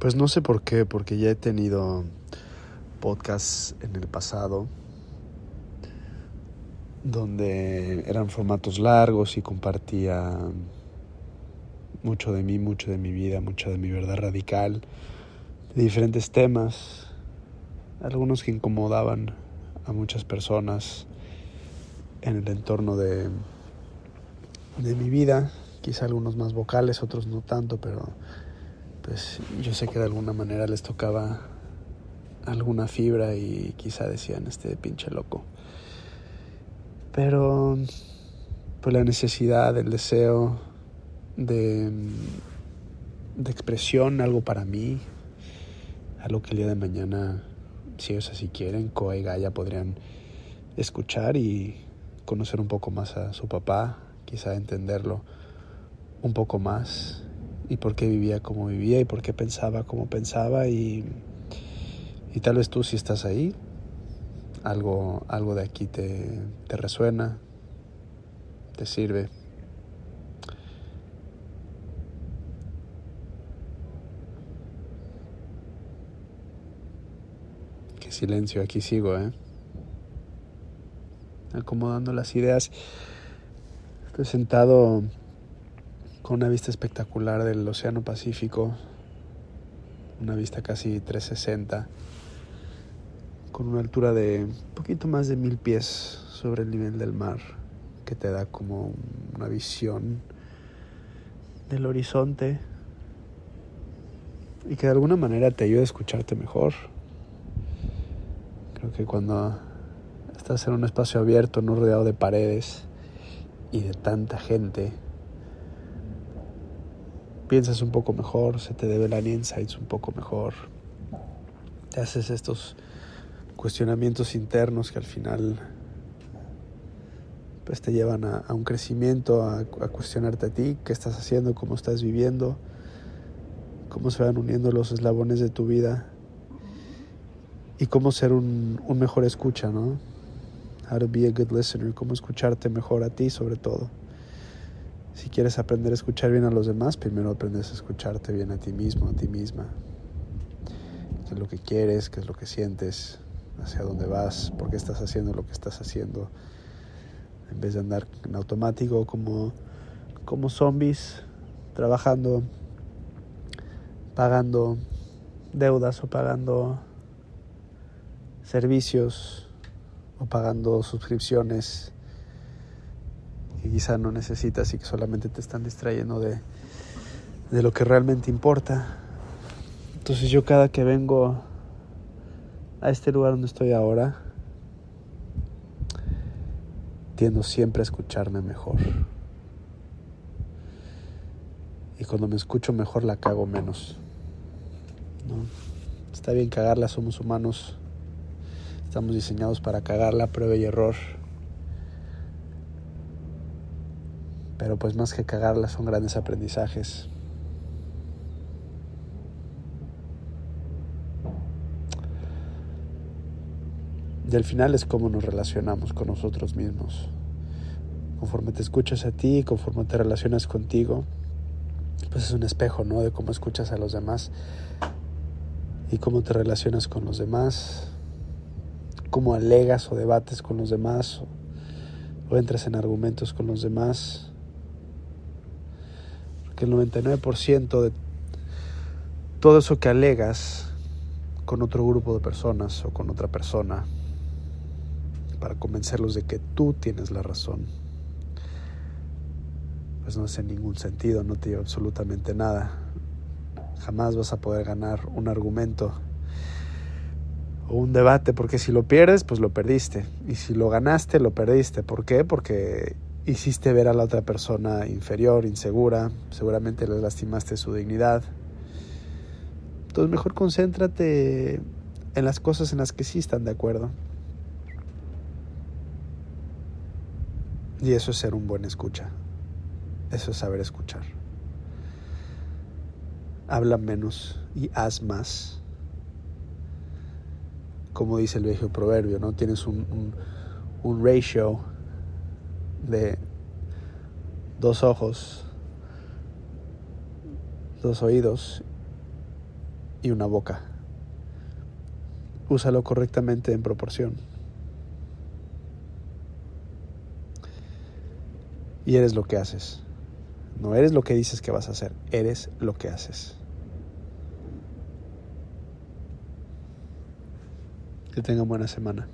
Pues no sé por qué, porque ya he tenido podcasts en el pasado donde eran formatos largos y compartía mucho de mí, mucho de mi vida, mucho de mi verdad radical, de diferentes temas, algunos que incomodaban a muchas personas en el entorno de, de mi vida, quizá algunos más vocales, otros no tanto, pero pues yo sé que de alguna manera les tocaba alguna fibra y quizá decían este pinche loco. Pero pues la necesidad, el deseo de, de expresión, algo para mí, algo que el día de mañana, si ellos así quieren, Koa y Gaia podrían escuchar y conocer un poco más a su papá, quizá entenderlo un poco más y por qué vivía como vivía y por qué pensaba como pensaba y, y tal vez tú si estás ahí, algo, algo de aquí te, te resuena, te sirve. Qué silencio, aquí sigo, ¿eh? Acomodando las ideas. Estoy sentado con una vista espectacular del Océano Pacífico, una vista casi 360 con una altura de un poquito más de mil pies sobre el nivel del mar, que te da como una visión del horizonte y que de alguna manera te ayuda a escucharte mejor. Creo que cuando estás en un espacio abierto, no rodeado de paredes y de tanta gente, piensas un poco mejor, se te el insights un poco mejor, te haces estos cuestionamientos internos que al final pues te llevan a, un crecimiento, a, cuestionarte a ti, qué estás haciendo, cómo estás viviendo, cómo se van uniendo los eslabones de tu vida y cómo ser un, un mejor escucha, ¿no? How to be a good listener, cómo escucharte mejor a ti sobre todo. Si quieres aprender a escuchar bien a los demás, primero aprendes a escucharte bien a ti mismo, a ti misma. ¿Qué es lo que quieres? ¿Qué es lo que sientes? hacia dónde vas, por qué estás haciendo lo que estás haciendo, en vez de andar en automático como, como zombies, trabajando, pagando deudas o pagando servicios o pagando suscripciones que quizá no necesitas y que solamente te están distrayendo de, de lo que realmente importa. Entonces yo cada que vengo a este lugar donde estoy ahora, tiendo siempre a escucharme mejor. Y cuando me escucho mejor la cago menos. Está bien cagarla, somos humanos. Estamos diseñados para cagarla, prueba y error. Pero pues más que cagarla son grandes aprendizajes. Y al final es cómo nos relacionamos con nosotros mismos. Conforme te escuchas a ti, conforme te relacionas contigo, pues es un espejo, ¿no? De cómo escuchas a los demás y cómo te relacionas con los demás, cómo alegas o debates con los demás o, entras en argumentos con los demás. Porque el 99% de todo eso que alegas con otro grupo de personas o con otra persona para convencerlos de que tú tienes la razón. Pues no hace ningún sentido, no te lleva absolutamente nada. Jamás vas a poder ganar un argumento o un debate, porque si lo pierdes, pues lo perdiste. Y si lo ganaste, lo perdiste. ¿Por qué? Porque hiciste ver a la otra persona inferior, insegura, seguramente le lastimaste su dignidad. Entonces mejor concéntrate en las cosas en las que sí están de acuerdo. Y eso es ser un buen escucha. Eso es saber escuchar. Habla menos y haz más. Como dice el viejo proverbio, ¿no? Tienes un, un, ratio de dos ojos, dos oídos y una boca. Úsalo correctamente en proporción. Y eres lo que haces. No eres lo que dices que vas a hacer, eres lo que haces. Que tengan buena semana.